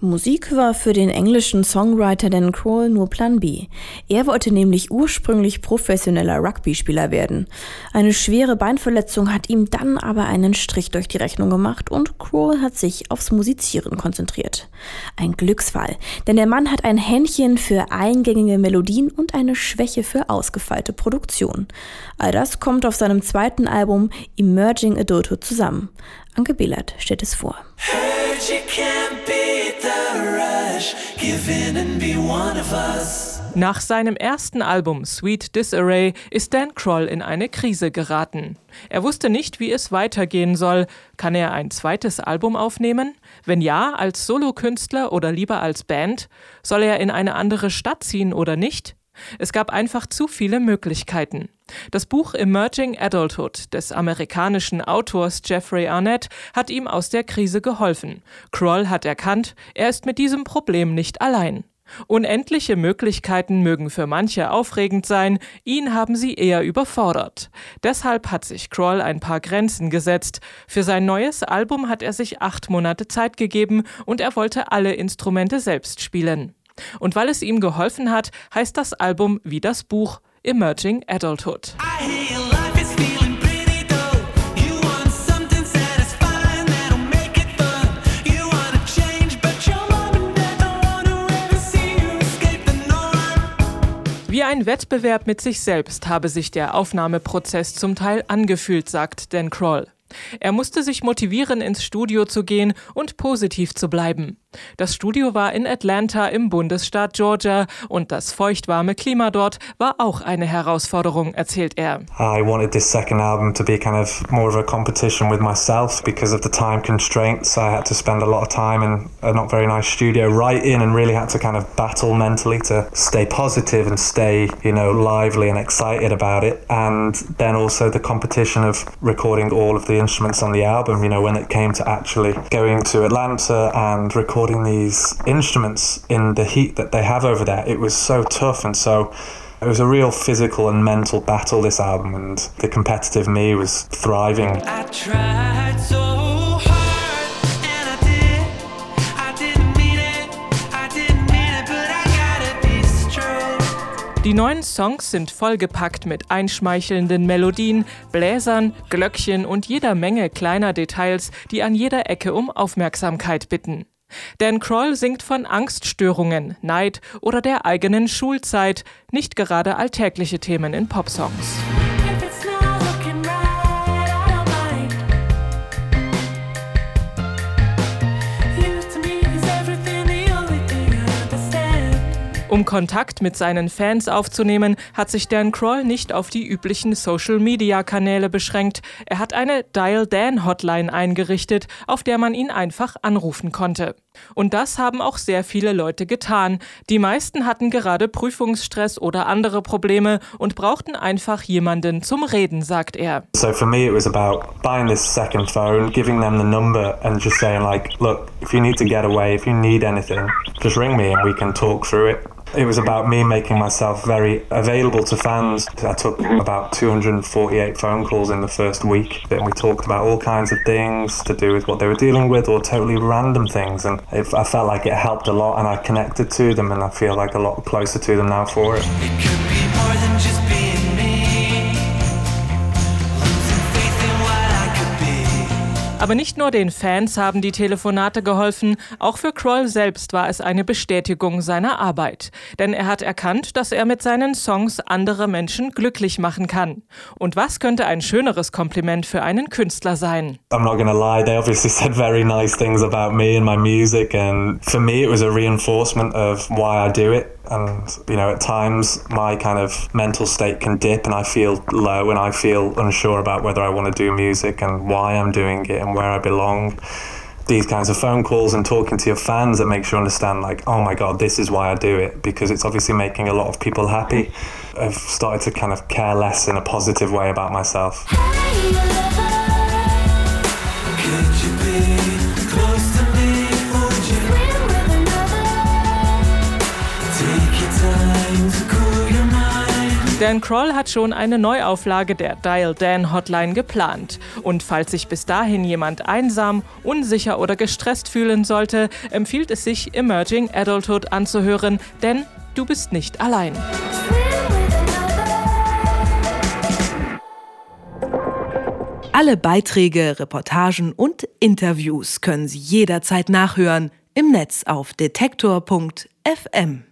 Musik war für den englischen Songwriter Dan Kroll nur Plan B. Er wollte nämlich ursprünglich professioneller Rugby-Spieler werden. Eine schwere Beinverletzung hat ihm dann aber einen Strich durch die Rechnung gemacht und Kroll hat sich aufs Musizieren konzentriert. Ein Glücksfall, denn der Mann hat ein Händchen für eingängige Melodien und eine Schwäche für ausgefeilte Produktion. All das kommt auf seinem zweiten Album Emerging Adulthood zusammen. Anke Behlert stellt es vor. Nach seinem ersten Album Sweet Disarray ist Dan Kroll in eine Krise geraten. Er wusste nicht, wie es weitergehen soll. Kann er ein zweites Album aufnehmen? Wenn ja, als Solokünstler oder lieber als Band? Soll er in eine andere Stadt ziehen oder nicht? Es gab einfach zu viele Möglichkeiten. Das Buch Emerging Adulthood des amerikanischen Autors Jeffrey Arnett hat ihm aus der Krise geholfen. Kroll hat erkannt, er ist mit diesem Problem nicht allein. Unendliche Möglichkeiten mögen für manche aufregend sein, ihn haben sie eher überfordert. Deshalb hat sich Kroll ein paar Grenzen gesetzt. Für sein neues Album hat er sich acht Monate Zeit gegeben und er wollte alle Instrumente selbst spielen. Und weil es ihm geholfen hat, heißt das Album wie das Buch Emerging Adulthood. Wie ein Wettbewerb mit sich selbst habe sich der Aufnahmeprozess zum Teil angefühlt, sagt Dan Kroll. Er musste sich motivieren, ins Studio zu gehen und positiv zu bleiben. Das Studio war in Atlanta im Bundesstaat Georgia und das feuchtwarme Klima dort war auch eine Herausforderung, erzählt er. I wanted this second album to be kind of more of a competition with myself because of the time constraints. I had to spend a lot of time in a not very nice studio writing and really had to kind of battle mentally to stay positive and stay, you know, lively and excited about it. And then also the competition of recording all of the instruments on the album, you know, when it came to actually going to Atlanta and recording these instruments in the heat that they have over there, it was so tough and so it was a real physical and mental battle this album and the competitive me was thriving. Die neuen Songs sind vollgepackt mit einschmeichelnden Melodien, Bläsern, Glöckchen und jeder Menge kleiner Details, die an jeder Ecke um Aufmerksamkeit bitten. Dan Kroll singt von Angststörungen, Neid oder der eigenen Schulzeit, nicht gerade alltägliche Themen in Popsongs. Um Kontakt mit seinen Fans aufzunehmen, hat sich Dan Kroll nicht auf die üblichen Social-Media-Kanäle beschränkt. Er hat eine Dial Dan Hotline eingerichtet, auf der man ihn einfach anrufen konnte. Und das haben auch sehr viele Leute getan. Die meisten hatten gerade Prüfungsstress oder andere Probleme und brauchten einfach jemanden zum Reden, sagt er. So for me it was about buying this second phone, giving them the number and just saying like, look, if you need to get away, if you need anything, just ring me and we can talk through it. It was about me making myself very available to fans. I took mm-hmm. about 248 phone calls in the first week, and we talked about all kinds of things to do with what they were dealing with or totally random things. And it, I felt like it helped a lot, and I connected to them, and I feel like a lot closer to them now for it. it Aber nicht nur den Fans haben die Telefonate geholfen, auch für Kroll selbst war es eine Bestätigung seiner Arbeit. Denn er hat erkannt, dass er mit seinen Songs andere Menschen glücklich machen kann. Und was könnte ein schöneres Kompliment für einen Künstler sein? I'm not gonna lie, they obviously said very nice things about me and my music and for me it was a reinforcement of why I do it. and you know at times my kind of mental state can dip and I feel low and I feel unsure about whether I want to do music and why I'm doing it and where I belong. These kinds of phone calls and talking to your fans that makes you understand like oh my god this is why I do it because it's obviously making a lot of people happy. I've started to kind of care less in a positive way about myself Dan Kroll hat schon eine Neuauflage der Dial Dan Hotline geplant. Und falls sich bis dahin jemand einsam, unsicher oder gestresst fühlen sollte, empfiehlt es sich, Emerging Adulthood anzuhören, denn du bist nicht allein. Alle Beiträge, Reportagen und Interviews können Sie jederzeit nachhören im Netz auf detektor.fm.